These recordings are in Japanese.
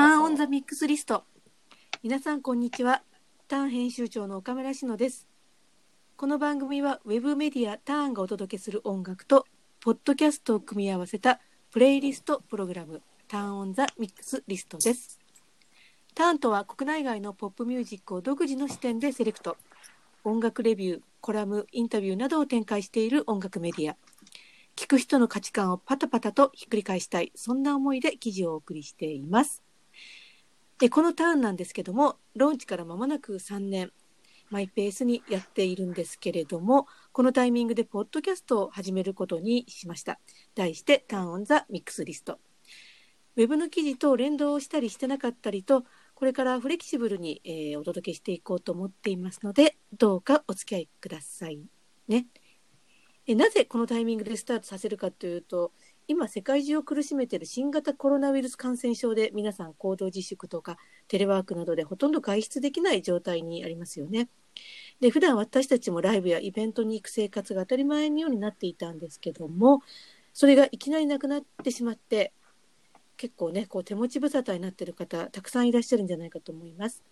ターンオンザミックスリスト。皆さんこんにちは。ターン編集長の岡村志乃です。この番組はウェブメディアターンがお届けする音楽と、ポッドキャストを組み合わせたプレイリストプログラム、ターンオンザミックスリストです。ターンとは国内外のポップミュージックを独自の視点でセレクト。音楽レビュー、コラム、インタビューなどを展開している音楽メディア。聞く人の価値観をパタパタとひっくり返したい、そんな思いで記事をお送りしています。でこのターンなんですけども、ローンチから間もなく3年、マイペースにやっているんですけれども、このタイミングでポッドキャストを始めることにしました。題して、ターンオンザミックスリスト。ウェブの記事と連動したりしてなかったりと、これからフレキシブルに、えーお届けしていこうと思っていますので、どうかお付き合いくださいね。えなぜこのタイミングでスタートさせるかというと、今世界中を苦しめている新型コロナウイルス感染症で皆さん行動自粛とかテレワークなどでほとんど外出できない状態にありますよね。で普段私たちもライブやイベントに行く生活が当たり前のようになっていたんですけどもそれがいきなりなくなってしまって結構ねこう手持ち無沙汰になっている方たくさんいらっしゃるんじゃないかと思います。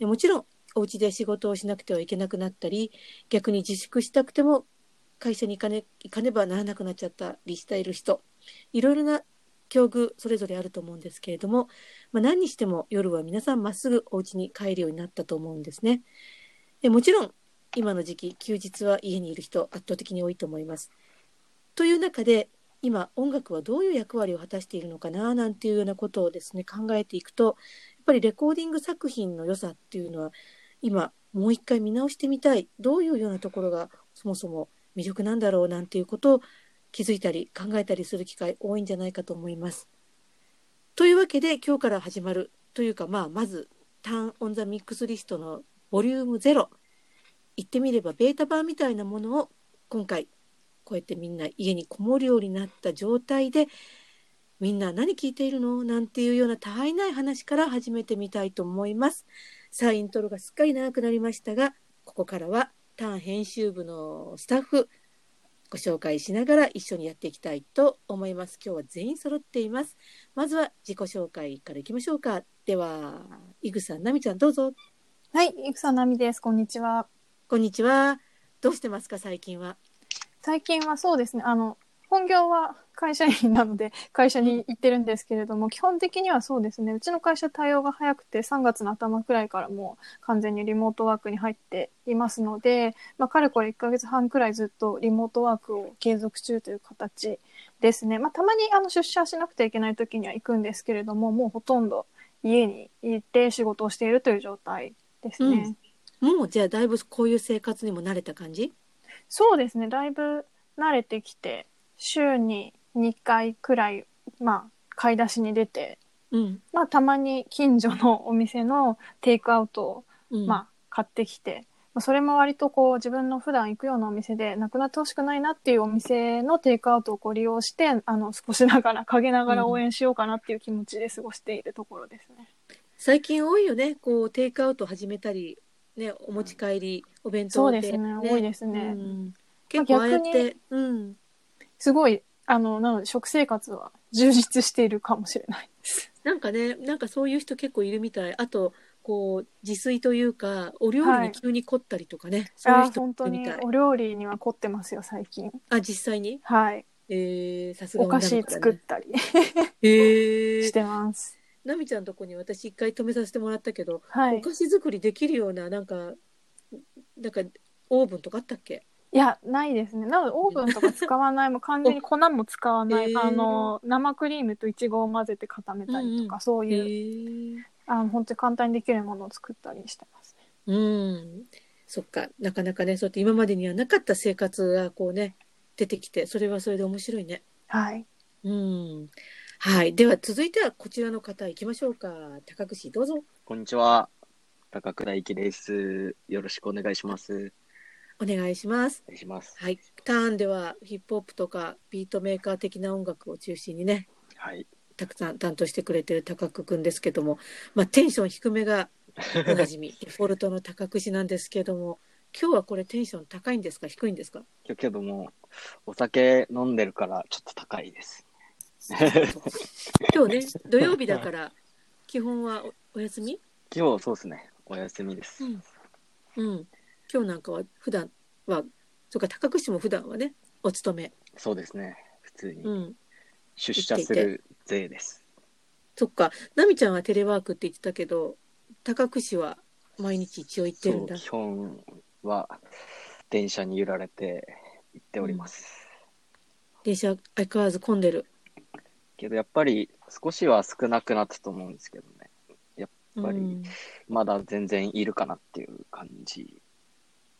もちろんお家で仕事をしなくてはいけなくなったり逆に自粛したくても会社に行かね行かねばならなくなっちゃったりしている人いろいろな境遇それぞれあると思うんですけれども、まあ、何にしても夜は皆さんまっすぐお家に帰るようになったと思うんですね。でもちろん今の時期休日は家にいる人圧倒的に多いと思います。という中で今音楽はどういう役割を果たしているのかななんていうようなことをですね考えていくとやっぱりレコーディング作品の良さっていうのは今もう一回見直してみたいどういうようなところがそもそも魅力なんだろうなんていうことを気づいたり考えたりする機会多いんじゃないかと思います。というわけで今日から始まるというかまあまずターンオンザミックスリストのボリューム0言ってみればベータ版みたいなものを今回こうやってみんな家にこもるようになった状態でみんな何聞いているのなんていうようなたわいない話から始めてみたいと思います。さあイントロがすっかり長くなりましたがここからはターン編集部のスタッフご紹介しながら一緒にやっていきたいと思います。今日は全員揃っています。まずは自己紹介からいきましょうか。では、イグさん、ナミちゃんどうぞ。はい、いくさなみです。こんにちは。こんにちは。どうしてますか、最近は？最近はそうですね、あの、本業は会社員なので 会社に行ってるんですけれども、基本的にはそうですね、うちの会社対応が早くて3月の頭くらいからもう完全にリモートワークに入っていますので、まあ、かれこれ1ヶ月半くらいずっとリモートワークを継続中という形ですね。まあ、たまにあの出社しなくてはいけない時には行くんですけれども、もうほとんど家に行って仕事をしているという状態ですね。もう、じゃあ、だいぶこういう生活にも慣れた感じ？そうですね、だいぶ慣れてきて、週に2回くらい、まあ、買い出しに出て、うん。まあ、たまに近所のお店のテイクアウトを、うん、まあ、買ってきて、まあ、それも割とこう、自分の普段行くようなお店で、なくなってほしくないなっていうお店のテイクアウトをこう利用して、あの、少しながら、陰ながら応援しようかなっていう気持ちで過ごしているところですね。最近多いよね。こう、テイクアウト始めたり、ね、お持ち帰り、お弁当で、そうですね多いですねうん結構ああやっ逆て、うん。すごい、あの、なので食生活は充実しているかもしれないです。なんかね、なんかそういう人結構いるみたい。あと、こう、自炊というか、お料理に急に凝ったりとかね、そういう人い本当に。お料理には凝ってますよ、最近。あ、実際に？はい。えー、さすがお菓子作ったりえー し、てます。ナミちゃんのとこに私一回止めさせてもらったけど、はい。お菓子作りできるような、なんか、なんか、オーブンとかあったっけ？いや、ないですね。なので、オーブンとか使わない、もう完全に 粉も使わない、へーあの、生クリームとイチゴを混ぜて固めたりとか、うんそうえいう、ー、あの、本当に簡単にできるものを作ったりしてますね。うん。そっか、なかなかね、そうやって今までにはなかった生活がこうね、出てきて、それはそれで面白いね。はい。うん。はい。では続いてはこちらの方行きましょうか。高串どうぞ。こんにちは。高倉幸です。よろしくお願いします。お願いします。お願いします。はい。ターンではヒップホップとかビートメーカー的な音楽を中心にね、はい。たくさん担当してくれてる高久くんですけども、まあテンション低めが おなじみ、デフォルトの高串なんですけども、今日はこれテンション高いんですか？低いんですか？今日けども、お酒飲んでるからちょっと高いです。今日ね、土曜日だから基本はおお休み？今日そうですね。お休みです。うんうん。今日なんかは普段は、そうか、高槻も普段はね、お勤め。そうですね。普通にうん。出社する税です。そっか、奈美ちゃんはテレワークって言ってたけど、高槻は毎日一応行ってるんだ基。本は電車に揺られて行っております。電車相変わらず混んでる。けどやっぱり少しは少なくなったと思うんですけどね。やっぱりうん。まだ全然いるかなっていう感じ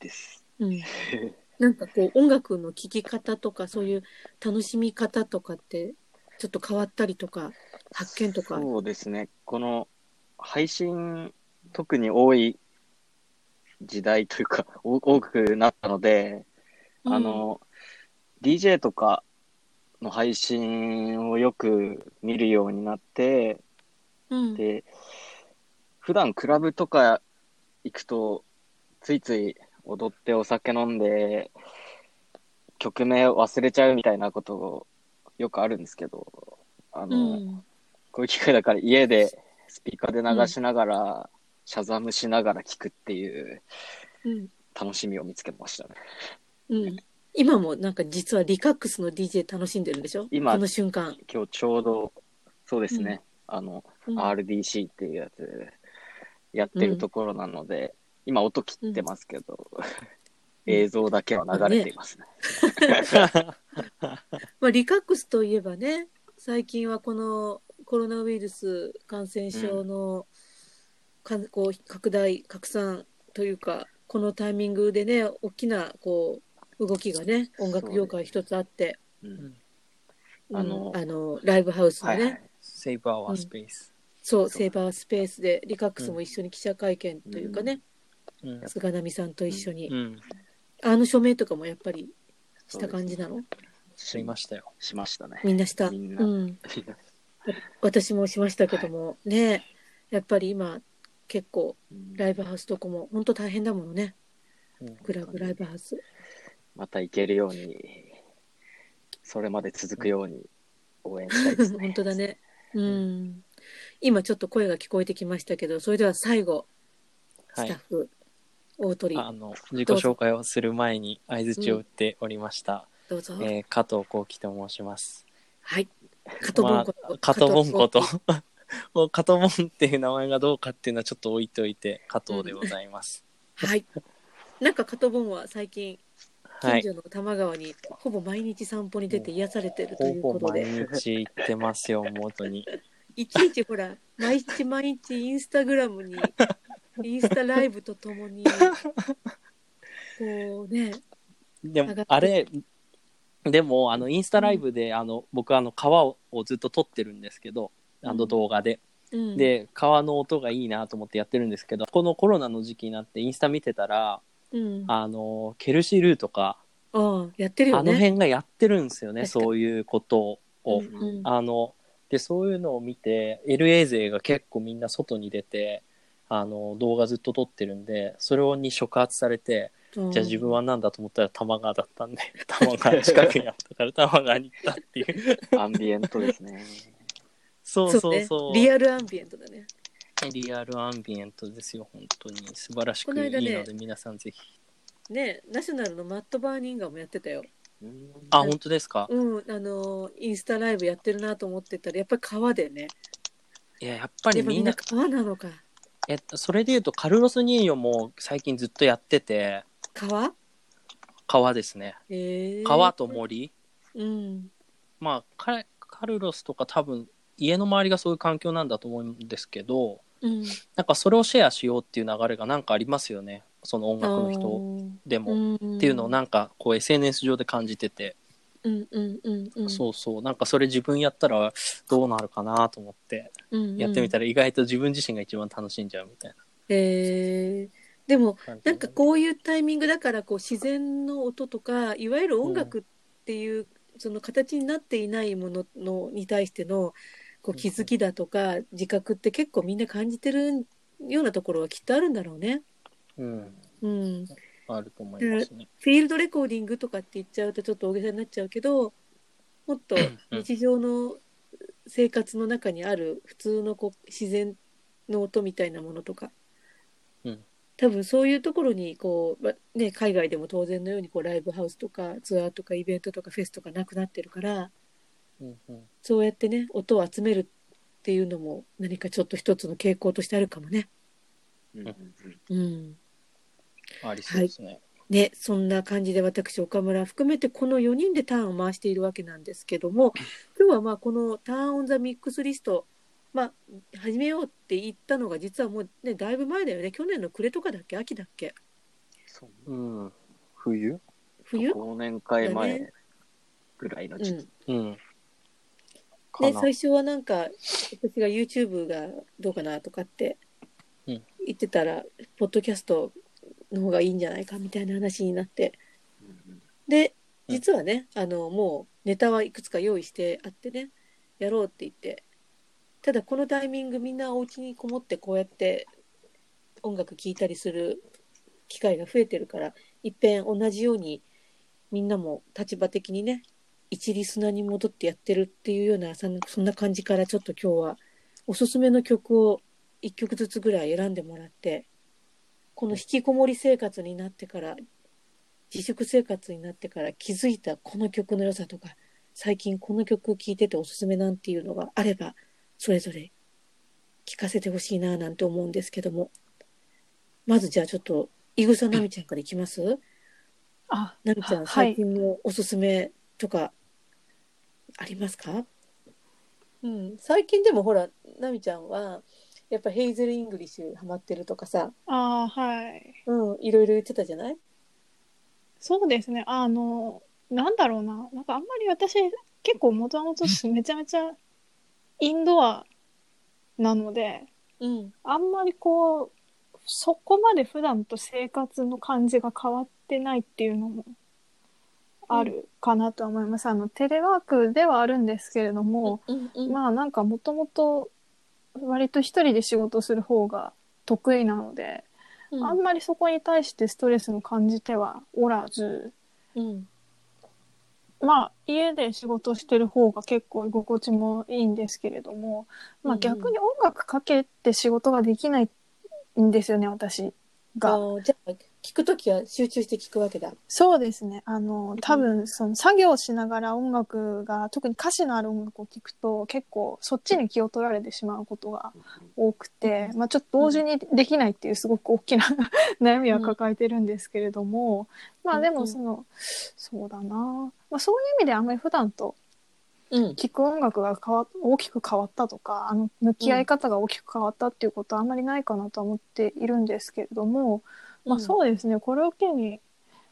です。うん。なんかこう、音楽の聴き方とか、そういう楽しみ方とかって、ちょっと変わったりとか、発見とか。そうですね。この配信特に多い時代というか お多くなったので、あの、DJ とかの配信をよく見るようになって、うん、で、普段クラブとか行くと、ついつい踊ってお酒飲んで、曲名忘れちゃうみたいなことよくあるんですけど、あうの、ん。こういう機会だから家でスピーカーで流しながら、シャザムしながら聞くっていううん。楽しみを見つけましたね。うん。今もなんか実はリカックスの DJ 楽しんでるんでしょ？今この瞬間。今日ちょうど、そうですね、あの、うん RDC っていうやつやってるところなので、今音切ってますけど、映像だけは流れていますね。まあ、リカックスといえばね、最近はこのコロナウイルス感染症の、かこう拡大、拡散というか、このタイミングでね、大きなこう動きがね、音楽業界一つあって、うん。うん。あのあのライブハウスのね、はいはい。Save our space。そう、そうセーバースペースでリカックスも一緒に記者会見というかね、うん。菅波さんと一緒に、うん。あの署名とかもやっぱりした感じなの？知りましたよ。しましたね。みんなした？うん。私もしましたけども、ねやっぱり今結構ライブハウスとかも本当大変だものね。うんクラブライブハウス。また行けるように、それまで続くように応援したいですね。本当だね。うん。今ちょっと声が聞こえてきましたけど、それでは最後、はいスタッ。フ、大鳥、あの、自己紹介をする前に相槌を打っておりました。どうぞ。えー加藤幸喜と申します。はい。加藤ボンコまあ、加藤ボンコと加藤、ボンっていう名前がどうかっていうのはちょっと置いといて、加藤でございます。はい。なんか加藤ボンは最近、はい。近所の多摩川にほぼ毎日散歩に出て癒されてるというほぼ毎ことで、日行ってますよ、元に。いちいちほら、毎日毎日インスタグラムに、インスタライブとともに、こうね、でもあれ、でも、あの、インスタライブで、あの、僕、あの、川をずっと撮ってるんですけど、あの動画で。うん、で、川の音がいいなと思ってやってるんですけど、このコロナの時期になってインスタ見てたら、うん、あの、ケルシールーとか、やってるよあのね。辺がやってるんですよね、そういうことを。うんうん。あの、で、そういうのを見て、LA 勢が結構みんな外に出て、あの、動画ずっと撮ってるんで、それに触発されて、うんじゃあ自分は何だと思ったら玉川だったんで、玉川近くにあったから 玉川に行ったっていう。アンビエントですね。そうそうねそう。リアルアンビエントだね。リアルアンビエントですよ、本当に。素晴らしくいいこの間ね皆さんぜひ。ね、ナショナルのマット・バーニンガーもやってたよ。うんあ、本当ですか？うん、あの、インスタライブやってるなと思ってたら、やっぱり川でね。いや、やっぱりみんな、川なのか。えっと、それで言うと、カルロス・ニーヨも最近ずっとやってて、川？川ですね。えー、川と森。うん。まあ、カカルロスとか多分、家の周りがそういう環境なんだと思うんですけど、うん。なんかそれをシェアしようっていう流れがなんかありますよね。その音楽の人でも。もっていうのをなんかこう SNS 上で感じてて、うんうんうんうん。そうそう。なんかそれ自分やったらどうなるかなと思ってうんうん。やってみたら意外と自分自身が一番楽しんじゃうみたいえー、でも、な感じなんかこういうタイミングだから、こう自然の音とか、いわゆる音楽っていう、その形になっていないもののに対しての、こう気づきだとか、自覚って結構みんな感じてるようなところはきっとあるんだろうね。うん。うん。あると思いますね。フィールドレコーディングとかって言っちゃうとちょっと大げさになっちゃうけど、もっと日常の生活の中にある普通のこう自然の音みたいなものとか、うん。多分そういうところにこう、まね、海外でも当然のようにこうライブハウスとかツアーとかイベントとかフェスとかなくなってるからうんうん。そうやってね音を集めるっていうのも何かちょっと一つの傾向としてあるかもね。うん。うん。うんありそうですね。ね、そんな感じで私岡村含めてこの4人でターンを回しているわけなんですけども 今日はまあこのターン・オン・ザ・ミックスリスト、まあ、始めようって言ったのが実はもうねだいぶ前だよね。去年の暮れとかだっけ？秋だっけ？そう。うん。冬？冬？忘年会だ前ぐらいの時期。うん。最初はなんか私が YouTube がどうかなとかってうん。言ってたら、ポッドキャストの方がいいんじゃないかみたいな話になって。でうん。実はね、あのもうネタはいくつか用意してあってねやろうって言って。ただこのタイミングみんなお家にこもってこうやって音楽聴いたりする機会が増えてるからいっぺん同じようにみんなも立場的にね一リスナーに戻ってやってるっていうようなそんな感じからちょっと今日はおすすめの曲を1曲ずつぐらい選んでもらってこの引きこもり生活になってから自粛生活になってから気づいたこの曲の良さとか最近この曲聴いてておすすめなんていうのがあればそれぞれ聞かせてほしいななんて思うんですけども。まずじゃあちょっといぐさなみちゃんからいきます？あ、なみちゃんはい。最近のおすすめとかありますか、うん、最近でもほらなみちゃんはやっぱヘイゼル・イングリッシュハマってるとかさ、あはい。うん、いろいろ言ってたじゃない？そうですね。あの、なんだろうな。なんかあんまり私、結構もともとめちゃめちゃインドアなので、うんあんまりこう、そこまで普段と生活の感じが変わってないっていうのもあるかなとは思います。あの、テレワークではあるんですけれども、うんうんまあなんかもともと割と一人で仕事する方が得意なので、うん。あんまりそこに対してストレスを感じてはおらず、うん。まあ家で仕事してる方が結構居心地もいいんですけれども、まあうんうん。逆に音楽かけて仕事ができないんですよね、私あが。ーじゃあ聞くときは集中して聞くわけだ。そうですね。あの、多分、その作業しながら音楽が、特に歌詞のある音楽を聴くと、結構そっちに気を取られてしまうことが多くて、まあちょっと同時にできないっていうすごく大きな 悩みは抱えてるんですけれども、まあでもその、そうだなまあそういう意味であんまり普段とうん聴く音楽が変わ大きく変わったとか、あの、向き合い方が大きく変わったっていうことはあんまりないかなとは思っているんですけれども、まあそうですね、これを機に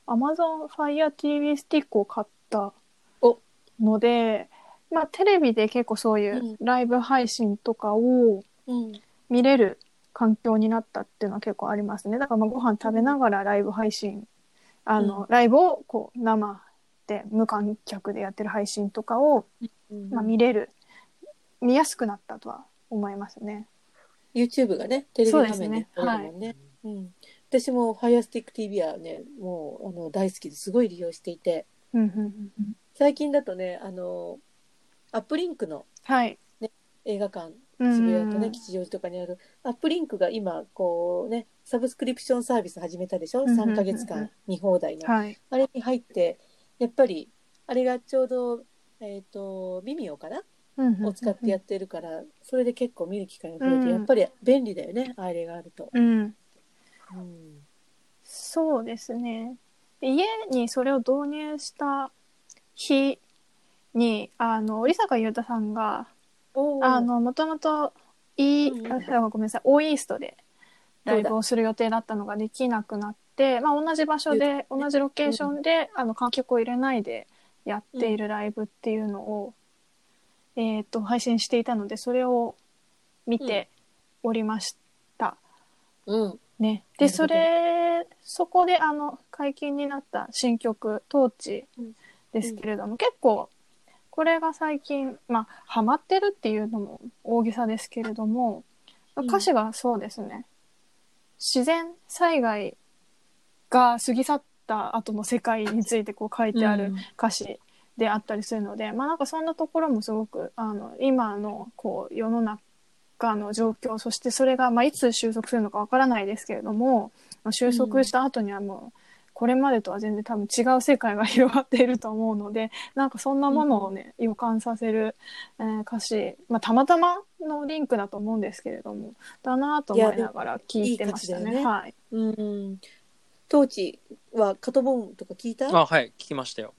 Amazon Fire TV スティックを買ったお。ので、まあテレビで結構そういうライブ配信とかをうん。見れる環境になったっていうのは結構ありますね。だからまあご飯食べながらライブ配信、あの、うん。ライブをこう生で無観客でやってる配信とかを、うん。まあ、見れる、見やすくなったとは思いますね。YouTube がね、テレビ画面ですね撮れるもんね。うん、私も Firestick TV はね、もうあの大好きですごい利用していて、うんうんうんうん最近だとね、あの、アップリンクのはい。映画館、うん渋谷とね、吉祥寺とかにある、アップリンクが今、こうね、サブスクリプションサービス始めたでしょ？うんうんうんうん ?3 ヶ月間見放題の。はい。あれに入って、やっぱり、あれがちょうど、えっ、と、ビミオかな？を使ってやってるから、それで結構見る機会が増えて、うんやっぱり便利だよね、あれがあると。うん。うんそうですね。で家にそれを導入した日に、あの、織坂優太さんが、あの、もともと、いい、うんあごめんなさい、オーイーストでライブをする予定だったのができなくなって、まあ同じ場所で、同じロケーションで、あの、観客を入れないでやっているライブっていうのを、えっ、と、配信していたので、それを見ておりました。うん。ね。で、それ、そこであの、解禁になった新曲、トーチですけれども、結構、これが最近、まあ、ハマってるっていうのも大げさですけれども、うん。歌詞がそうですね、自然災害が過ぎ去った後の世界についてこう書いてある歌詞であったりするので、まあなんかそんなところもすごく、あの、今のこう世の下の状況、そしてそれが、まあ、いつ収束するのかわからないですけれども、まあ、収束した後にはもう、これまでとは全然多分違う世界が広がっていると思うので、なんかそんなものをね、予感させる、えー歌詞、まあ、たまたまのリンクだと思うんですけれども、だなと思いながら聞いてましたね。いいねはい。うん。当地はカトボーンとか聞いた？あ、はい、聞きましたよ。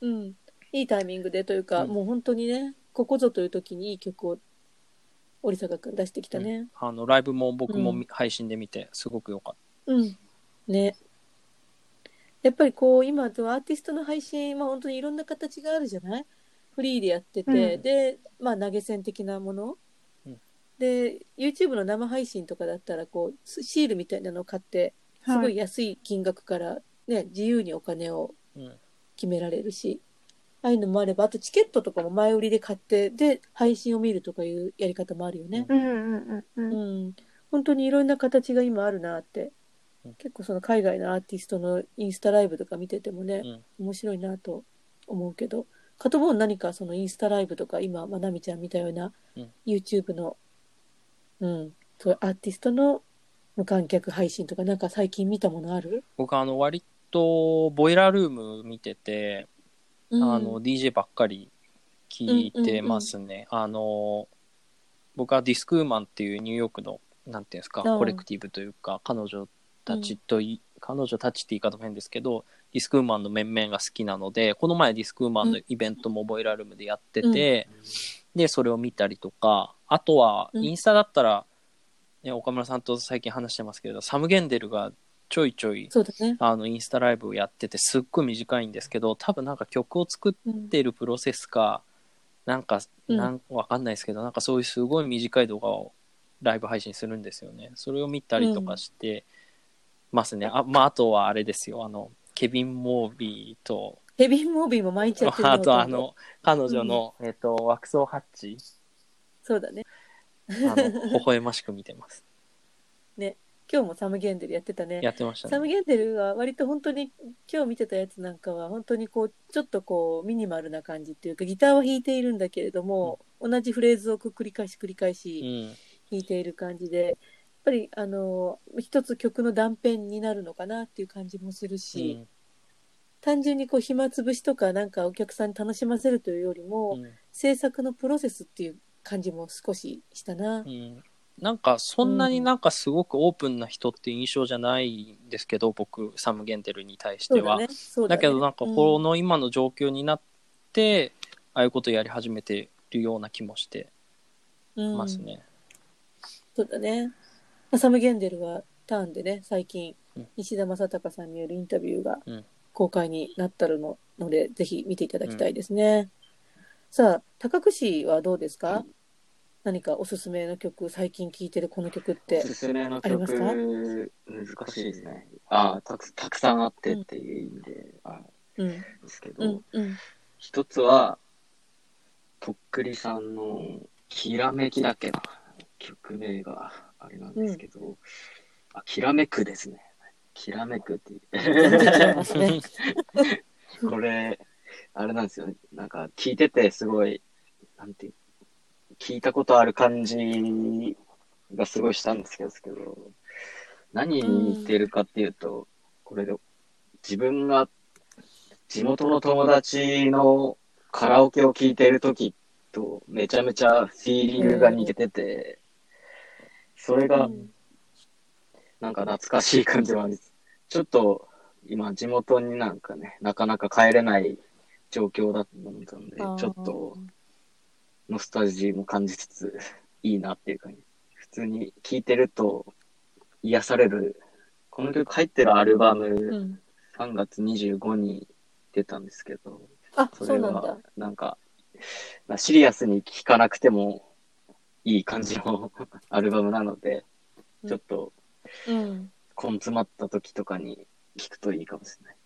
うん。いいタイミングでというか、うんもう本当にね、ここぞという時にいい曲を織坂くん出してきたね。あの、ライブも僕もうんみ配信で見て、すごく良かっうん。ね。やっぱりこう、今とアーティストの配信、まあ本当にいろんな形があるじゃない？フリーでやってて、うんで、まあ投げ銭的なもの。うんで、YouTube の生配信とかだったら、こう、スシールみたいなのを買って、すごはいい安い金額からね、自由にお金をた。うん。決められるし、ああいうのもあれば、あとチケットとかも前売りで買って、で、配信を見るとかいうやり方もあるよね。うんうんうんう。うんん。本当にいろんな形が今あるなってうん。結構その海外のアーティストのインスタライブとか見ててもね、うん。面白いなと思うけど、カトボーン何かそのインスタライブとか今、まなみちゃん見たようなうん YouTube の、うん、そういうアーティストの無観客配信とかなんか最近見たものある、僕あの、割と、ボイラールーム見てて、うん、あの、DJ ばっかり聞いてますね。あの、僕はディスクーマンっていうニューヨークの、なんていうんですか、うんコレクティブというか、彼女たちとい、彼女たちって言い方も変ですけど、ディスクーマンの面々が好きなので、この前ディスクーマンのイベントもボイラールームでやってて、で、それを見たりとか、あとは、うん。インスタだったら、ね、岡村さんと最近話してますけど、サム・ゲンデルがちょいちょい、そうだね。あの、インスタライブをやってて、すっごい短いんですけど、多分なんか曲を作っうんてるプロセスか、なんか、うんなんわかんないですけど、なんかそういうすごい短い動画をライブ配信するんですよね。それを見たりとかしてますね。あ、まあ、あとはあれですよ、あの、ケビン・モービーと、ヘビーモービーも毎日やってるねあとあの、彼女の、えっ、と、ワクソーハッチ、そうだね。あの、微笑ましく見てます。今日もサム・ゲンデルやってたね。やってましたサム・ね。ゲンデルは割と本当に今日見てたやつなんかは本当にこうちょっとこうミニマルな感じっていうかギターは弾いているんだけれども、同じフレーズを繰り返し繰り返うしん。弾いている感じで、やっぱりあの一つ曲の断片になるのかなっていう感じもするし、単純にこう暇つぶしとかなんかお客さんに楽しませるというよりも、うん制作のプロセスっていう感じも少ししたなう。んなんかそんなになんかすごくオープンな人って印象じゃないんですけど、僕サム・ゲンデルに対してはだね。だねだけどなんかこの今の状況になって、ああいうことやり始めてるような気もしてうんますね。そうだね。まあサム・ゲンデルはターンでね、最近うん、西田正孝さんによるインタビューがうん公開になったのので、ぜひ見ていただきたいですね。さあ、高久はどうですか？何かおすすめの曲、最近聴いてるこの曲ってお。すすめのありますか？曲、難しいですね。ああ、たくたくさんあってっていう意味で、あうん、ですけど、うん、うん。一つは、とっくりさんの、きらめきだっけな、曲名があれなんですけど、あ、きらめくですね。きらめくっていますね。これ、あれなんですよ。なんか、聞いててすごい、なんていう、聞いたことある感じがすごいしたんですけど、何に似てるかっていうと、これで、自分が地元の友達のカラオケを聴いている時とめちゃめちゃフィーリングが似てて、それがうんなんか懐かしい感じはあるんです。ちょっと今地元になんかね、なかなか帰れない状況だったので、ちょっとノスタルジーも感じつつ、いいなっていう感じ。普通に聴いてると癒される。この曲入ってるアルバム、うん。3月25に出たんですけど、あ、それは。なんか、まあシリアスに聴かなくてもいい感じの アルバムなので、ちょっとうん。根詰まった時とかに聴くといいかもしれない。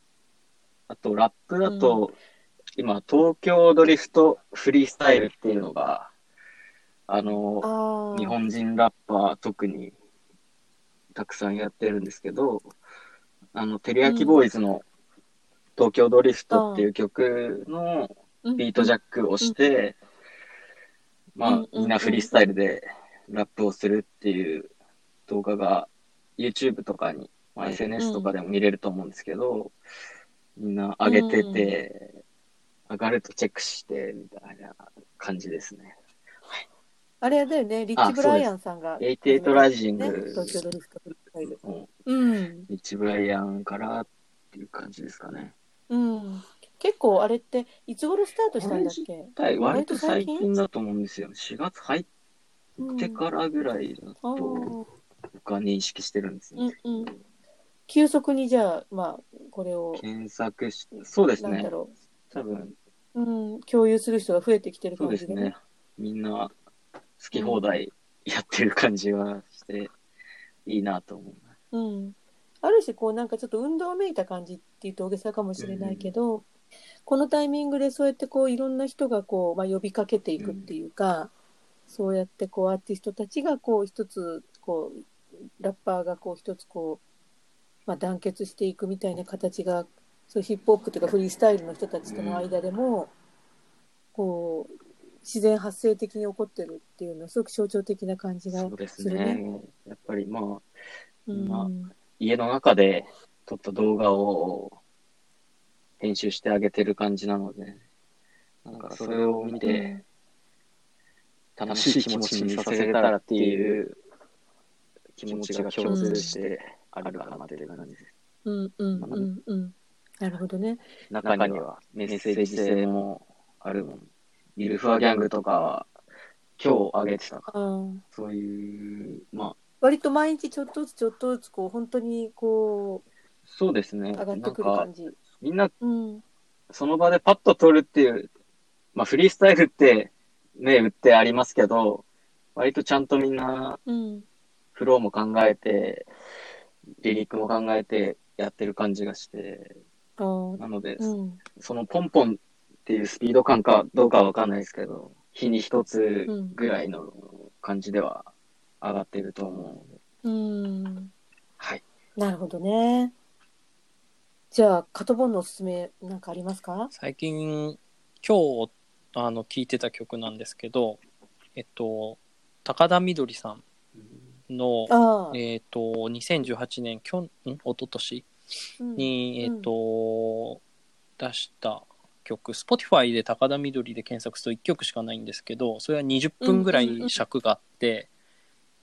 あと、ラップだと、今、東京ドリフトフリースタイルっていうのが、あの、ああ。日本人ラッパー特にたくさんやってるんですけど、あの、テリヤキボーイズの東京ドリフトっていう曲のビートジャックをして、まあうんうん、みんなフリースタイルでラップをするっていう動画が YouTube とかに、まあ、SNS とかでも見れると思うんですけど、みんな上げてて、上がるとチェックして、みたいな感じですね。あれだよね、リッチ・ブライアンさんが。88ライジングね、東京ドリうん。う、リッチ・ブライアンからっていう感じですかね。うん。結構あれって、いつ頃スタートしたんだっけ？はい割と最近？だと思うんですよ。4月入っうんてからぐらいだあと、ー僕は認識してるんですね。うんうん。急速にじゃあ、まあ、これを、検索し、そうですねなんだ。ろ多分、う。うん、共有する人が増えてきてるそう感じでですね。みんな好き放題やってる感じはして、いいなと思う。うん。ある種、こう、なんかちょっと運動めいた感じっていうと大げさかもしれないけど、このタイミングでそうやってこう、いろんな人がこう、まあ、呼びかけていくっていうか、そうやってこう、アーティストたちがこう、一つ、こう、ラッパーがこう、一つこう、まあ、団結していくみたいな形が、そうヒップホップというかフリースタイルの人たちとの間でも、こう、自然発生的に起こってるっていうのはすごく象徴的な感じがそうですするね。ね。やっぱりまあ、うんまあ家の中で撮った動画を編集してあげてる感じなので、なんかそれを見て、楽しい気持ちにさせれたらっていう気持ちが共通してあるかなっていう感じです。うんうんうんうん。なるほどね。中にはメッセージ性もあるもん。ミルファーギャングとかは今日上げてたから、そういう、まあ、割と毎日ちょっとずつちょっとずつこう本当にこそうですね。う上がってくる感、じ。みんなうん。その場でパッと撮るっていう、まあフリースタイルってね、売ってありますけど、割とちゃんとみんなうん。フローも考えて、リリックも考えてやってる感じがして、なので、うん。そのポンポンっていうスピード感かどうかはわかんないですけど、日に一つぐらいの感じでは上がってると思うので、うん。はい。なるほどね。じゃあ、カトボンのおすすめなんかありますか？最近、今日、あの、聴いてた曲なんですけど、えっと、高田みどりさんの。えっと、2018年、きょん、ん？一昨年？うん。に、えっうんと、出した曲、Spotify で高田みどりで検索すると1曲しかないんですけど、それは20分ぐらい尺があって、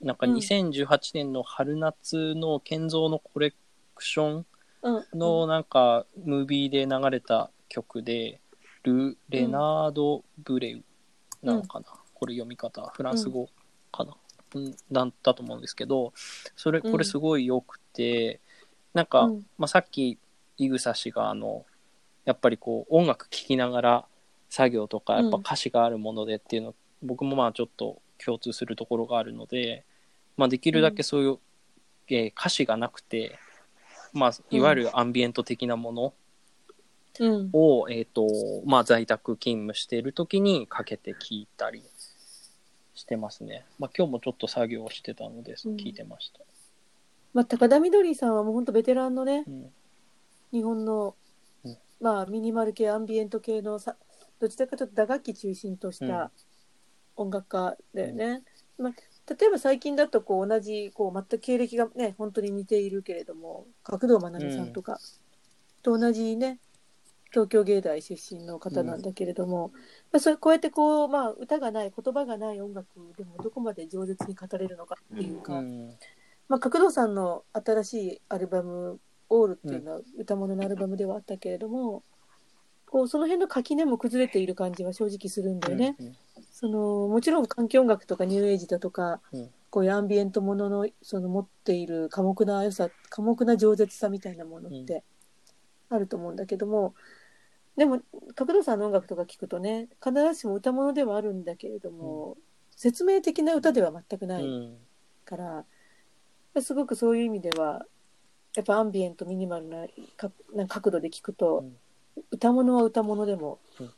なんかうん。2018年の春夏の建造のコレクションうん。のなんかムービーで流れた曲で、ル・レナード・ブレウなのかな、これ読み方、フランス語かな、うん、だったと思うんですけど、それ、これすごい良くて、なんか、うんまあ、さっき、井草氏があの、やっぱりこう、音楽聴きながら作業とか、やっぱ歌詞があるものでっていうの、僕もまあちょっと共通するところがあるので、まあできるだけそういう、えー歌詞がなくて、まあ、いわゆるアンビエント的なものうん。を、えっ、と、まあ在宅勤務している時にかけて聞いたりしてますね。まあ今日もちょっと作業をしてたので、うん聞いてました。まあ、高田みどりさんはもう本当ベテランのね、うん。日本のうん、まあ、ミニマル系、アンビエント系のさ、どちらかというと打楽器中心としうん。た音楽家だよね。まあ、例えば最近だとこう同じ、こう全く経歴がね、本当に似ているけれども、角堂愛美さんとかと同じね、東京芸大出身の方なんだけれども、まあ、それこうやってこう、まあ、歌がない、言葉がない音楽でもどこまで饒舌に語れるのかっていうか、うんまあ、角堂さんの新しいアルバム「オール」っていうのは歌物のアルバムではあったけれども、こうその辺の垣根も崩れている感じは正直するんだよね。うんそのもちろん環境音楽とかニューエイジだとか、うんこういうアンビエントもののその持っている寡黙な良さ寡黙な饒舌さみたいなものってあると思うんだけども、でも角堂さんの音楽とか聞くとね必ずしも歌物ではあるんだけれども、説明的な歌では全くない。うんからすごくそういう意味ではやっぱアンビエントミニマルなかな角度で聞くと、うん。歌物は歌物でも、うん。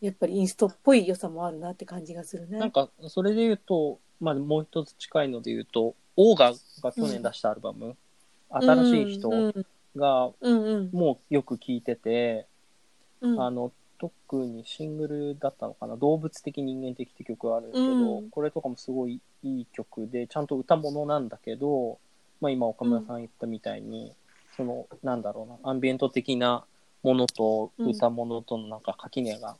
やっぱりインストっぽい良さもあるなって感じがするね。なんか、それで言うと、まあ、もう一つ近いので言うと、オーガが去年出したアルバム、新しい人うんがうんうん。もうよく聴いてて、うん。あの、特にシングルだったのかな、動物的人間的って曲があるんですけど、うん。これとかもすごいいい曲で、ちゃんと歌物なんだけど、まあ今岡村さん言ったみたいに、その、なんだろうな、アンビエント的なものと歌物とのなんか垣根が、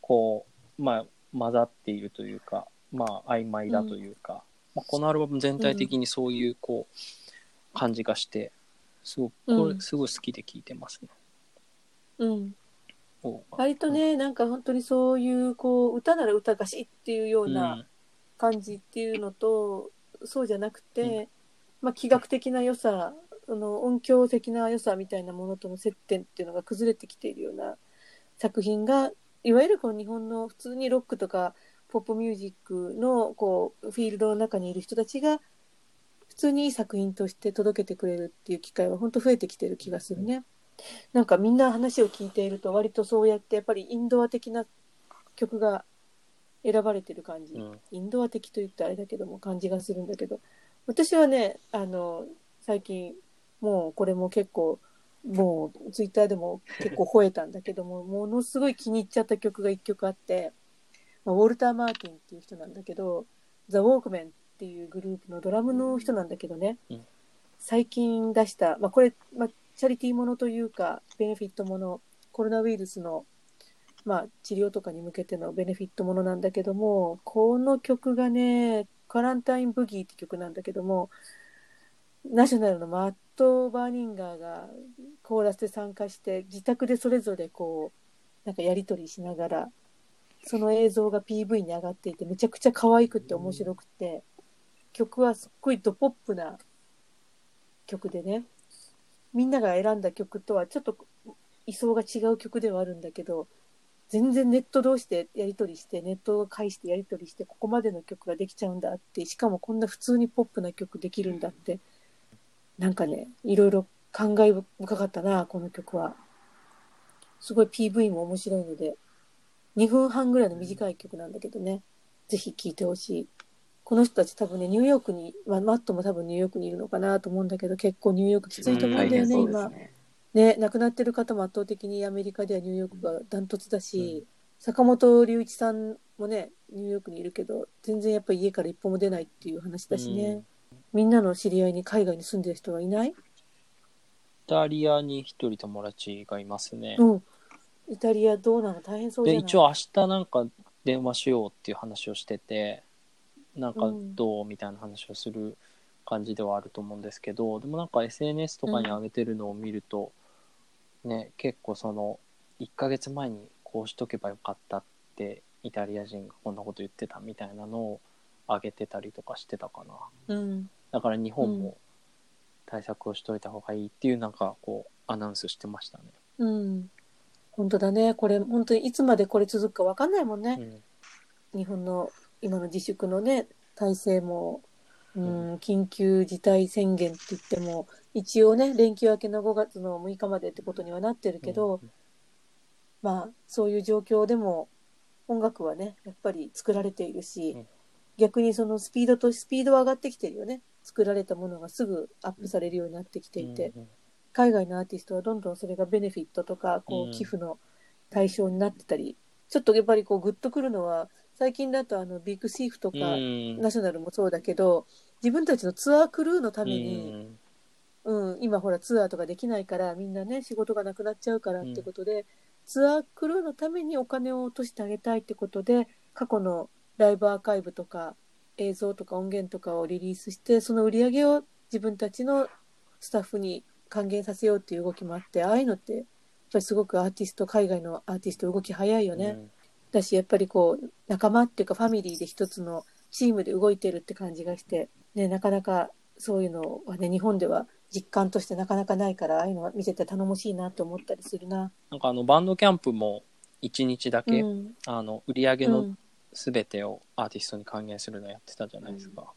こう、まあ混ざっているというか、まあ曖昧だというか、まあ、このアルバム全体的にそういうこう、感じがして、すごく、これすごい好きで聴いてますね。うん。お割とね、なんか本当にそういう、こう、歌なら歌歌詞っていうよううなん。感じっていうのと、そうじゃなくて、まあ、気学的な良さ、その音響的な良さみたいなものとの接点っていうのが崩れてきているような作品が、いわゆるこの日本の普通にロックとかポップミュージックのこうフィールドの中にいる人たちが普通にいい作品として届けてくれるっていう機会は本当増えてきてる気がするね。なんかみんな話を聞いていると割とそうやってやっぱりインドア的な曲が選ばれてる感じ、うん。インドア的と言ったらあれだけども感じがするんだけど。私はねあの最近もうこれも結構もうツイッターでも結構吠えたんだけども ものすごい気に入っちゃった曲が1曲あって、まあウォルター・マーティンっていう人なんだけどザ・ウォークメンっていうグループのドラムの人なんだけどね、うん。最近出した、まあ、これ、まあ、チャリティーものというかベネフィットものコロナウイルスの、まあ、治療とかに向けてのベネフィットものなんだけどもこの曲がね「カランタイン・ブギー」って曲なんだけどもナショナルのマット・バーニンガーがコーラスで参加して自宅でそれぞれこうなんかやり取りしながらその映像が PV に上がっていてめちゃくちゃ可愛くて面白くて曲はすっごいドポップな曲でねみんなが選んだ曲とはちょっと位相が違う曲ではあるんだけど全然ネット同士でやり取りしてネットを介してやり取りしてここまでの曲ができちゃうんだってしかもこんな普通にポップな曲できるんだってなんかねいろいろ感慨深かったなこの曲は。すごい PV も面白いので2分半ぐらいの短い曲なんだけどねぜひ聴いてほしい。この人たち多分ねニューヨークに、まあ、マットも多分ニューヨークにいるのかなと思うんだけど結構ニューヨークきついと思うんだよね、今ね。ね、亡くなってる方も圧倒的にアメリカではニューヨークがダントツだし、坂本龍一さんもね、ニューヨークにいるけど、全然やっぱり家から一歩も出ないっていう話だしね。みんなの知り合いに海外に住んでる人はいない？イタリアに一人友達がいますね。うん。イタリアどうなの？大変そうじゃで、ない？一応明日なんか電話しようっていう話をしてて、なんかうんどうみたいな話をする感じではあると思うんですけど、でもなんか SNS とかに上げてるのを見ると、ね、結構その、1ヶ月前にこうしとけばよかったって、イタリア人がこんなこと言ってたみたいなのを上げてたりとかしてたかな。うん。だから日本うんも対策をしといた方がいいっていうなんかこうアナウンスしてましたね。うん。本当だね。これ、本当にいつまでこれ続くかわかんないもんね。うん日本の今の自粛のね、体制も、うん、緊急事態宣言って言っても、一応ね、連休明けの5月の6日までってことにはなってるけど、まあ、そういう状況でも、音楽はね、やっぱり作られているし、うん。逆にそのスピードとスピードは上がってきてるよね。作られたものがすぐアップされるようになってきていて、うん海外のアーティストはどんどんそれがベネフィットとか、こうん。う、寄付の対象になってたり、ちょっとやっぱりこう、グッとくるのは、最近だとあの、ビッグシーフとか、うん。ナショナルもそうだけど、自分たちのツアークルーのために、うん、今ほらツアーとかできないから、みんなね、仕事がなくなっちゃうからってことで、ツアークルーのためにお金を落としてあげたいってことで、過去のライブアーカイブとか映像とか音源とかをリリースして、その売り上げを自分たちのスタッフに還元させようっていう動きもあって、ああいうのって、やっぱりすごくアーティスト、海外のアーティスト動き早いよね。だし、やっぱりこう、仲間っていうかファミリーで一つのチームで動いてるって感じがして、ね、なかなかそういうのはね、日本では実感としてなかなかないから、ああいうのは見てて頼もしいなと思ったりするな。なんかあのバンドキャンプも1日だけ、うん。あの売り上げのうん、全てをアーティストに還元するのやってたじゃないですか。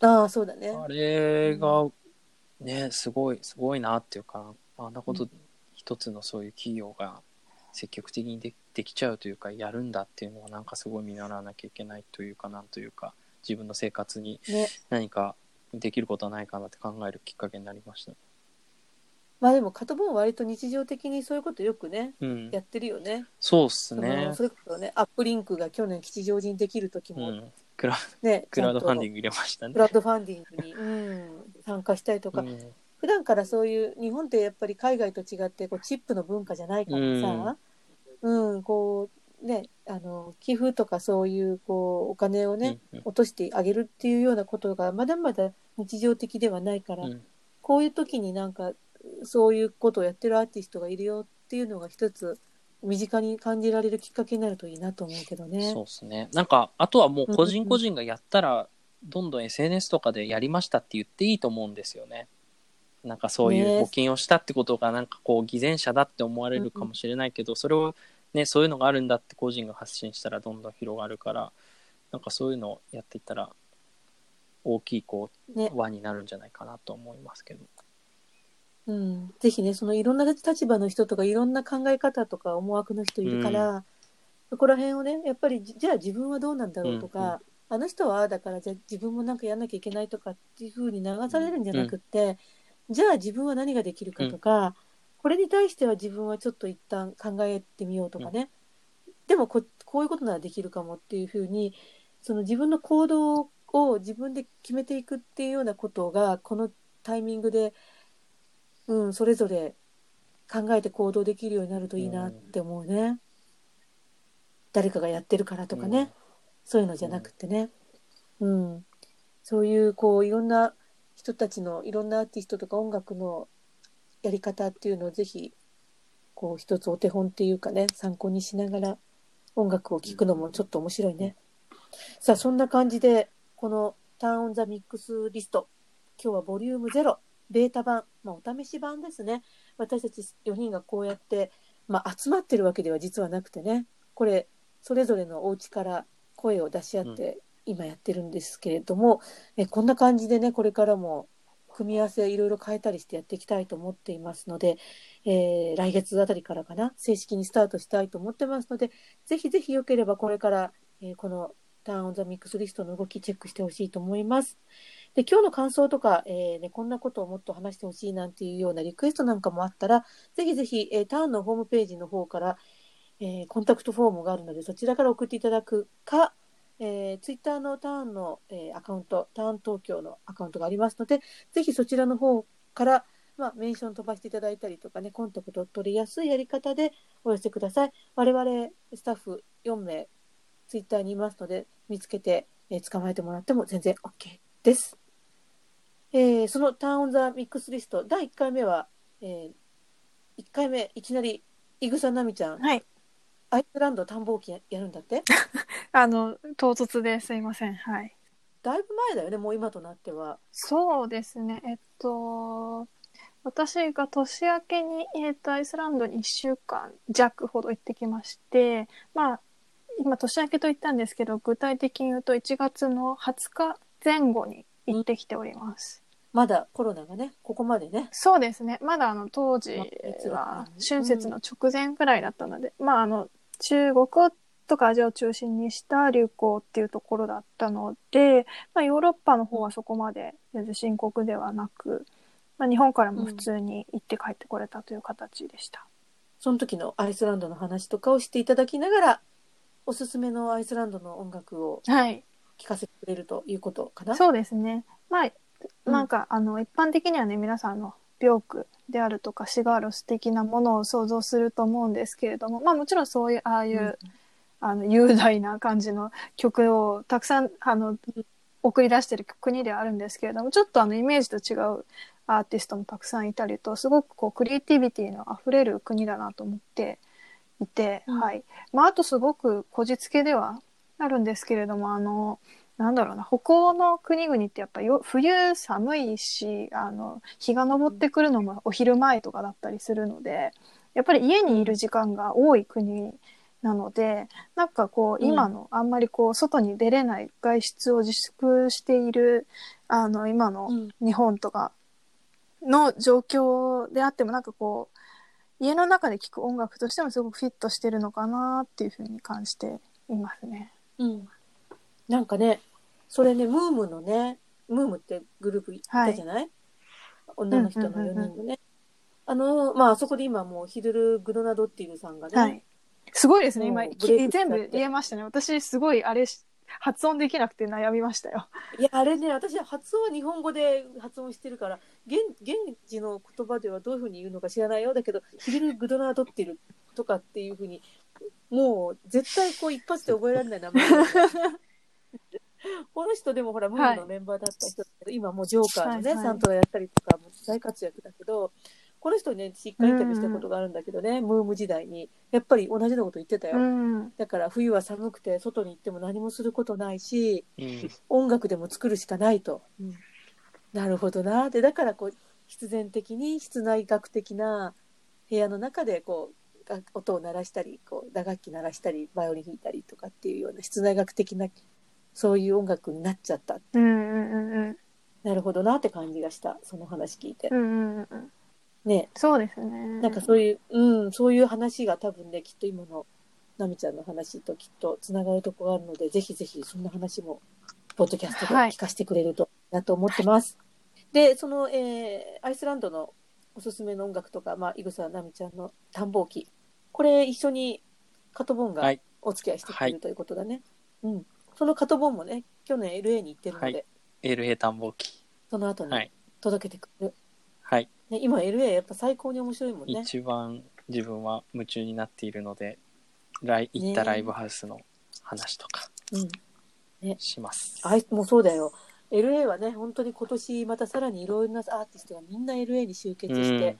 ああ、そうだね。あれがねすごいすごいなっていうかあんなこと一つのそういう企業が積極的にでできちゃうというかやるんだっていうのはなんかすごい見習わなきゃいけないというかなんというか自分の生活にね。何かできることはないかなって考えるきっかけになりました。まあでもカトボンは割と日常的にそういうことよくねうんや。ってるよね。そうっすそねの。それこそねアップリンクが去年吉祥寺にできる時もうん。クラね、クラウドファンディンング入れましたねク。ラウドファンディングに、うん、参加したりとか、うん普段からそういう日本ってやっぱり海外と違ってこうチップの文化じゃないからさ、うん、こうねあの寄付とかそういうこうお金をね、うん落としてあげるっていうようなことがまだまだ日常的ではないから、うんこういう時になんかそういうことをやってるアーティストがいるよっていうのが一つ身近に感じられるきっかけになるといいなと思うけどね。そうですね。なんか、あとはもう個人個人がやったら、どんどん SNS とかでやりましたって言っていいと思うんですよね。なんかそういうね。募金をしたってことが、なんかこう、偽善者だって思われるかもしれないけど、それをね、そういうのがあるんだって個人が発信したらどんどん広がるから、なんかそういうのをやっていったら、大きいこね。う、輪になるんじゃないかなと思いますけど。うん、ぜひね、そのいろんな立場の人とか、いろんな考え方とか思惑の人いるから、そこら辺をね、やっぱり、じじゃあ自分はどうなんだろうとか、うんうん。あの人はああだから、じゃあ自分もなんかやんなきゃいけないとかっていうふうに流されるんじゃなくって、じゃあ自分は何ができるかとか、これに対しては自分はちょっと一旦考えてみようとかね、でもここういうことならできるかもっていうふうに、その自分の行動を自分で決めていくっていうようなことが、このタイミングでうん、それぞれ考えて行動できるようになるといいなって思うね。誰かがやってるからとかね、そういうのじゃなくてね。うん。そういう、こう、いろんな人たちの、いろんなアーティストとか音楽のやり方っていうのをぜひ、こう、一つお手本っていうかね、参考にしながら音楽を聴くのもちょっと面白いね。さあ、そんな感じで、このターンオンザミックスリスト、今日はボリューム0。ベータ版、まあ、お試し版ですね。私たち4人がこうやって、まあ、集まってるわけでは実はなくてね、これ、それぞれのお家から声を出し合って、今やってるんですけれども、えこんな感じでね、これからも組み合わせいろいろ変えたりしてやっていきたいと思っていますので、えー来月あたりからかな、正式にスタートしたいと思ってますので、ぜひぜひよければこれから、えーこのターンオンザミックスリストの動きチェックしてほしいと思います。で、今日の感想とか、えーね、こんなことをもっと話してほしいなんていうようなリクエストなんかもあったら、ぜひぜひ、えーターンのホームページの方から、えーコンタクトフォームがあるので、そちらから送っていただくか、えー、ツイッターのターンの、えーアカウント、ターン東京のアカウントがありますので、ぜひそちらの方から、まあ、メンション飛ばしていただいたりとかね、コンタクトを取りやすいやり方でお寄せください。我々スタッフ4名、ツイッターにいますので、見つけて、えー捕まえてもらっても全然 OK です。えーそのターンオンザミックスリスト、第1回目は、え1回目、いきなり、イグサナミちゃん、はい。アイスランド探訪記ややるんだって？あの、唐突ですいません。はい。だいぶ前だよね、もう今となっては。そうですね。えっと、私が年明けに、えっと、アイスランドに1週間弱ほど行ってきまして、まあ、今年明けと言ったんですけど、具体的に言うと1月の20日前後に行ってきております。まだコロナがね、ここまでね。そうですね。まだあの当時まあいつだったは春節の直前くらいだったので、まああの中国とかアジアを中心にした流行っていうところだったので、まあヨーロッパの方はそこまで全然深刻ではなく、まあ日本からも普通に行って帰ってこれたという形でした。その時のアイスランドの話とかをしていただきながら、おすすめのアイスランドの音楽をはい。聴かせてくれるということかな。そうですね。まあ、うんなんか、あの、一般的にはね、皆さんの、ビョークであるとか、シガーロス的なものを想像すると思うんですけれども、まあもちろんそういう、ああいう、うんあの、雄大な感じの曲をたくさん、あの、送り出してる国ではあるんですけれども、ちょっとあの、イメージと違うアーティストもたくさんいたりと、すごくこう、クリエイティビティの溢れる国だなと思っていて、うんはい。まあ、あとすごくこじつけではあるんですけれども、あの、なんだろうな、北欧の国々ってやっぱよ冬寒いし、あの、日が昇ってくるのもお昼前とかだったりするので、やっぱり家にいる時間が多い国なので、なんかこう、うん今のあんまりこう、外に出れない外出を自粛している、あの、今のうん日本とかの状況であっても、なんかこう、家の中で聴く音楽としてもすごくフィットしてるのかなっていうふうに感じていますね。うん。なんかね、それね、ムームのね、ムームってグループいたじゃない、女の人の4人のね。あの、まあ、あそこで今もうヒドル・グドナドっていうさんがね、はい。すごいですね。今、全部言えましたね。私、すごい、あれし、発音できなくて悩みましたよ。いや、あれね、私は発音は日本語で発音してるから、現現地の言葉ではどういうふうに言うのか知らないよ。だけど、ヒル・グドナードってるとかっていうふうに、もう絶対こう一発で覚えられない名前。この人でもほら、ムーのメンバーだった人だけど、今もうジョーカーのね、はいはいサントラやったりとか、もう大活躍だけど、この人ね、しっかりインタビューしたことがあるんだけどね、ムーム時代に、やっぱり同じようなこと言ってたよ。うん。だから冬は寒くて外に行っても何もすることないし、うん音楽でも作るしかないと。なるほどな。で、だからこう、必然的に室内楽的な部屋の中でこう、が音を鳴らしたり、こう、打楽器鳴らしたり、バイオリン弾いたりとかっていうような室内楽的な、そういう音楽になっちゃった。うんうんうんうん。なるほどなって感じがした。その話聞いてう。んうんうん。ね。そうですね。なんかそういう、うん、そういう話が多分ね、きっと今のナミちゃんの話ときっとつながるところがあるので、ぜひぜひそんな話も、ポッドキャストで聞かせてくれると、なと思ってます。で、その、えーアイスランドのおすすめの音楽とか、まあ、イグサナミちゃんの探訪記。これ一緒にカトボンがはいお付き合いしてくれはいるということだね。うん。そのカトボンもね、去年 LA に行ってるので、はい LA 探訪機。その後にはい届けてくれる。はい。ね、今 LA やっぱ最高に面白いもんね。一番自分は夢中になっているので、ライ行ったライブハウスの話とかうん。します。あいもうそうだよ。LA はね、本当に今年またさらにいろんなアーティストがみんな LA に集結して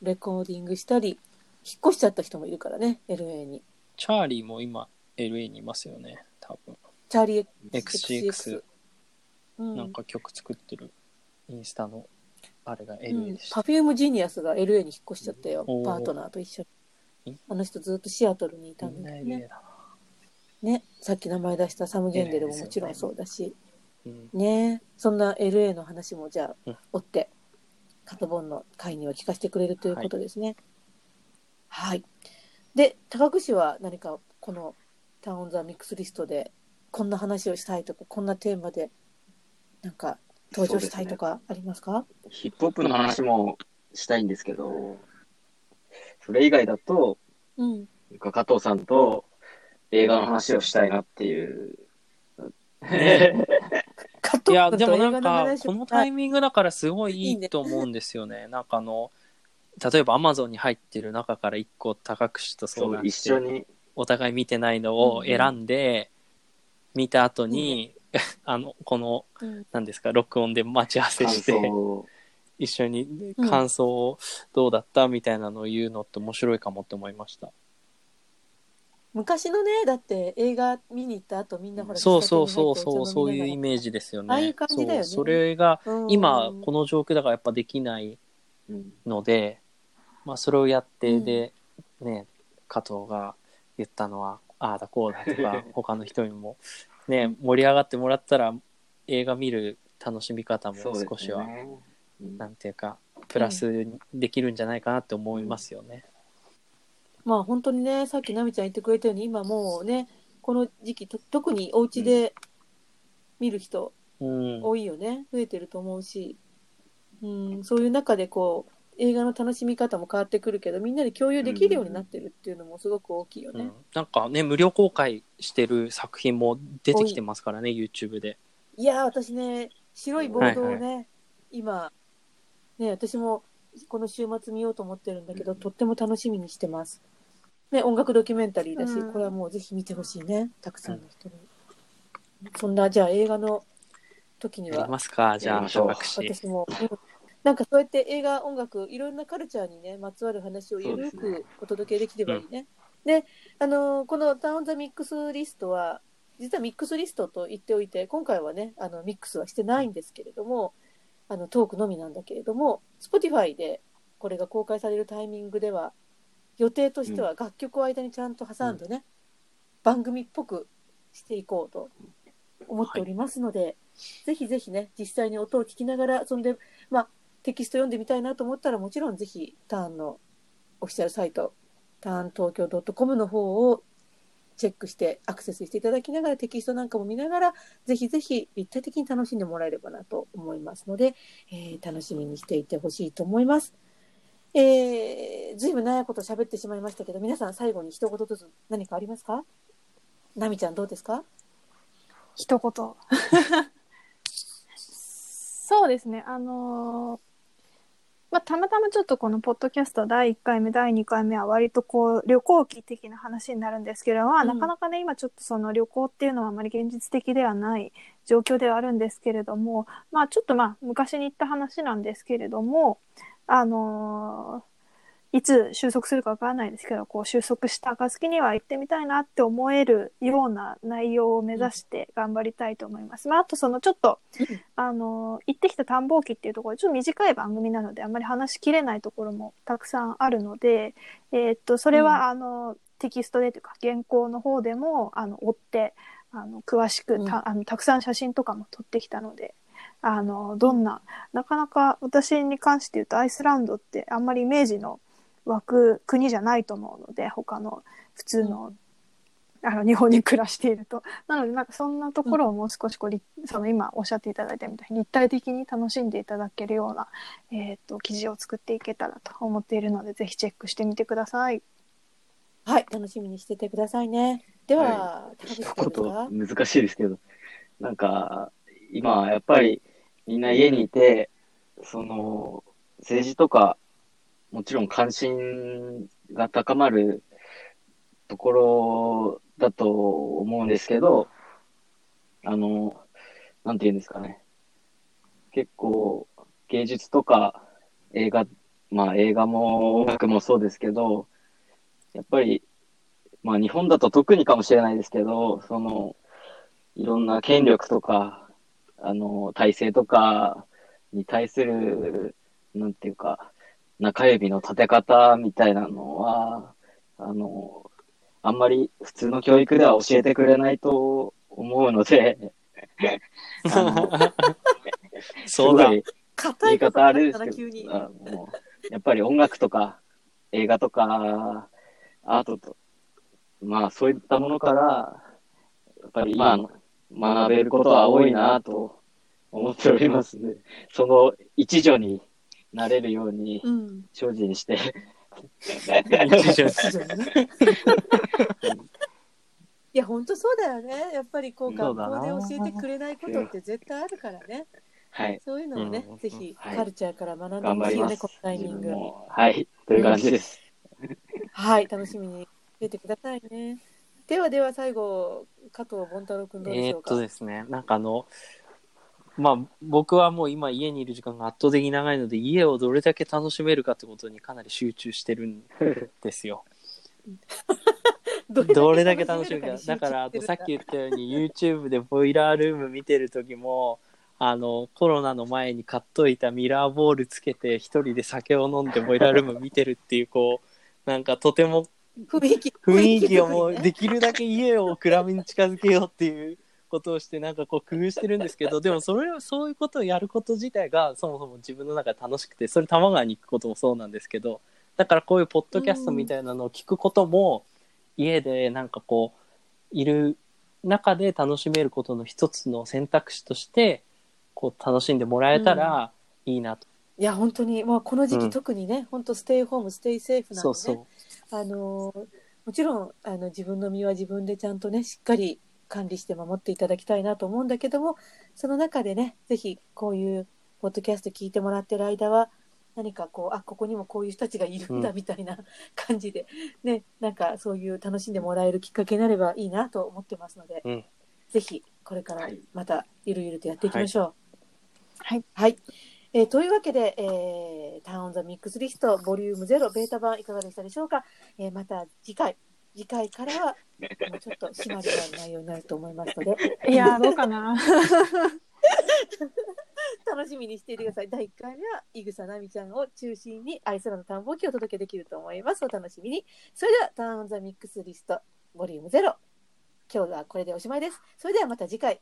うん、レコーディングしたり、引っ越しちゃった人もいるからね、LA に。チャーリーも今 LA にいますよね、多分。 Charli XCX、うん、なんか曲作ってるインスタのあれがう LA んでした。 Perfume Genius が LA に引っ越しちゃったよおー。パートナーと一緒んに。あの人ずっとシアトルにいたみんだけ LA どね。ね、さっき名前出したサム・ゲンデルももちろんそうだし、うんね、そんな LA の話もじゃうんあ、追って、カトボンの会には聞かせてくれるということですね。はい。で、高久氏は何かこのタウン・オン・ザ・ミックスリストで、こんな話をしたいとか、こんなテーマで、なんか登場したいとかありますか？ヒップホップの話もしたいんですけど、それ以外だと、うん。加藤さんと映画の話をしたいなっていう。いや、でもなんか、このタイミングだからすごいいいいねいと思うんですよね。なんかあの、例えば Amazon に入ってる中から一個高くしと相そう、談して、一緒に。お互い見てないのを選んで、見た後に、あの、この、うん。何ですか、録音で待ち合わせ感して、一緒にうん。感想をどうだったみたいなのを言うのって面白いかもって思いました。昔のね、だって映画見に行った後みんなほら、そうそうそうそう、そういうイメージですよね。ああいう感じだよね。それが、うん。今、この状況だからやっぱできないうん。ので、まあ、それをやって、うん。で、ね、加藤が言ったのは、ああだこうだとか、他の人にも、ね、盛り上がってもらったら、映画見る楽しみ方も少しは、ね。うんなんていうか、プラスにできるんじゃないかなって思いますよね。まあ本当にね、さっき奈美ちゃん言ってくれたように、今もうね、この時期、と特にお家で見る人うん。多いよね。増えてると思うし、うん、そういう中でこう、映画の楽しみ方も変わってくるけど、みんなで共有できるようになってるっていうのもすごく大きいよね。うんなんかね、無料公開してる作品も出てきてますからね、YouTube で。いやー、私ね、白いボードをね、今、ね、私もこの週末見ようと思ってるんだけど、とっても楽しみにしてます。ね、音楽ドキュメンタリーだし、うんこれはもうぜひ見てほしいね、たくさんの人に。そんな、じゃあ映画の時にはやり、ますか、じゃあ。私も、うんなんかそうやって映画、音楽、いろんなカルチャーにね、まつわる話をゆるくお届けできればいいね。であのーこのタウンザミックスリストは、実はミックスリストと言っておいて、今回はね、あのミックスはしてないんですけれども、あのトークのみなんだけれども、Spotify でこれが公開されるタイミングでは、予定としては楽曲を間にちゃんと挟んでね、番組っぽくしていこうと思っておりますので、ぜひぜひね、実際に音を聞きながら、そんで、まあ、テキスト読んでみたいなと思ったら、もちろんぜひ、ターンのオフィシャルサイト、ターン東京 .com の方をチェックして、アクセスしていただきながら、テキストなんかも見ながら、ぜひぜひ立体的に楽しんでもらえればなと思いますので、えー楽しみにしていてほしいと思います。えー、ずいぶん長いこと喋ってしまいましたけど、皆さん最後に一言ずつ何かありますか？なみちゃんどうですか？一言。そうですね。あのーまあ、たまたまちょっとこのポッドキャスト第1回目、第2回目は割とこう旅行記的な話になるんですけど、まあ、うん。なかなかね、今ちょっとその旅行っていうのはあまり現実的ではない状況ではあるんですけれども、まあちょっとまあ昔に言った話なんですけれども、あのーいつ収束するかわからないですけど、こう収束した暁には行ってみたいなって思えるような内容を目指して頑張りたいと思います。まああとそのちょっと、うんあの、行ってきた探訪記っていうところで、ちょっと短い番組なので、あんまり話しきれないところもたくさんあるので、えーっと、それうんは、あの、テキストでというか、原稿の方でも、あの、追って、あの、詳しくた、あの、たくさん写真とかも撮ってきたので、あの、どんな、なかなか私に関して言うと、アイスランドってあんまりイメージの湧く国じゃないと思うので、他の普通の、あの日本に暮らしていると。なので、なんかそんなところをもう少しこう、りその今おっしゃっていただいたみたいに立体的に楽しんでいただけるような、えっ、と、記事を作っていけたらと思っているので、ぜひチェックしてみてください。はい、楽しみにしててくださいね。では、は高口一言難しいですけど、なんか、今、やっぱりみんな家にいて、その、政治とか、もちろん関心が高まるところだと思うんですけど、あの、なんて言うんですかね。結構、芸術とか映画、まあ映画も音楽もそうですけど、やっぱり、まあ日本だと特にかもしれないですけど、その、いろんな権力とか、あの、体制とかに対する、なんていうか、中指の立て方みたいなのは、あの、あんまり普通の教育では教えてくれないと思うので、あのそうだすごい硬い言い方あれですなけど急に。あもうやっぱり音楽とか映画とかアートと、まあそういったものから、やっぱり今学べることは多いなと思っておりますので、その一助になれるようにうん。精進して、いや、本当そうだよね。やっぱりこう、学校で教えてくれないことって絶対あるからね。はい、そういうのをね、うんぜひ、はいカルチャーから学んでほしいよね、このタイミング。はい、という感じです。はい、楽しみに出てくださいね。ではでは最後、加藤凡太郎君どうでしょうか？えーっとですね、なんかあの、まあ僕はもう今家にいる時間が圧倒的に長いので家をどれだけ楽しめるかってことにかなり集中してるんですよ。どれだけ楽しめるか。だからあとさっき言ったように YouTube でボイラールーム見てる時もあのコロナの前に買っといたミラーボールつけて一人で酒を飲んでボイラールーム見てるっていうこうなんかとても雰囲気、をもうできるだけ家を暗めに近づけようっていうことをしてなんかこう工夫してるんですけど でもそれをそういうことをやること自体がそもそも自分の中で楽しくてそれ多摩川に行くこともそうなんですけどだからこういうポッドキャストみたいなのを聞くことも家でなんかこういる中で楽しめることの一つの選択肢としてこう楽しんでもらえたらいいなと。いや、本当に、まあ、この時うん。期特にね、本当ステイホーム、 stay safe なんで、ね、そうそう。あのーもちろんあの自分の身は自分でちゃんとねしっかり管理して守っていただきたいなと思うんだけどもその中でねぜひこういうポッドキャスト聞いてもらってる間は何かこうあここにもこういう人たちがいるんだうんみたいな 感じで、ねなんかそういう楽しんでもらえるきっかけになればいいなと思ってますので、うんぜひこれからまたゆるゆるとやっていきましょう。はい。はい。えーというわけで、えー、ターンオンザミックスリストボリューム0ベータ版いかがでしたでしょうか、えーまた次回、次回からはもうちょっと締まりが内容になると思いますので、いやー、どうかな。楽しみにしていてください。第1回目は、いぐさなみちゃんを中心に、アイスランド探訪記をお届けできると思います。お楽しみに。それでは、ターンオンザミックスリストボリューム0。今日はこれでおしまいです。それではまた次回、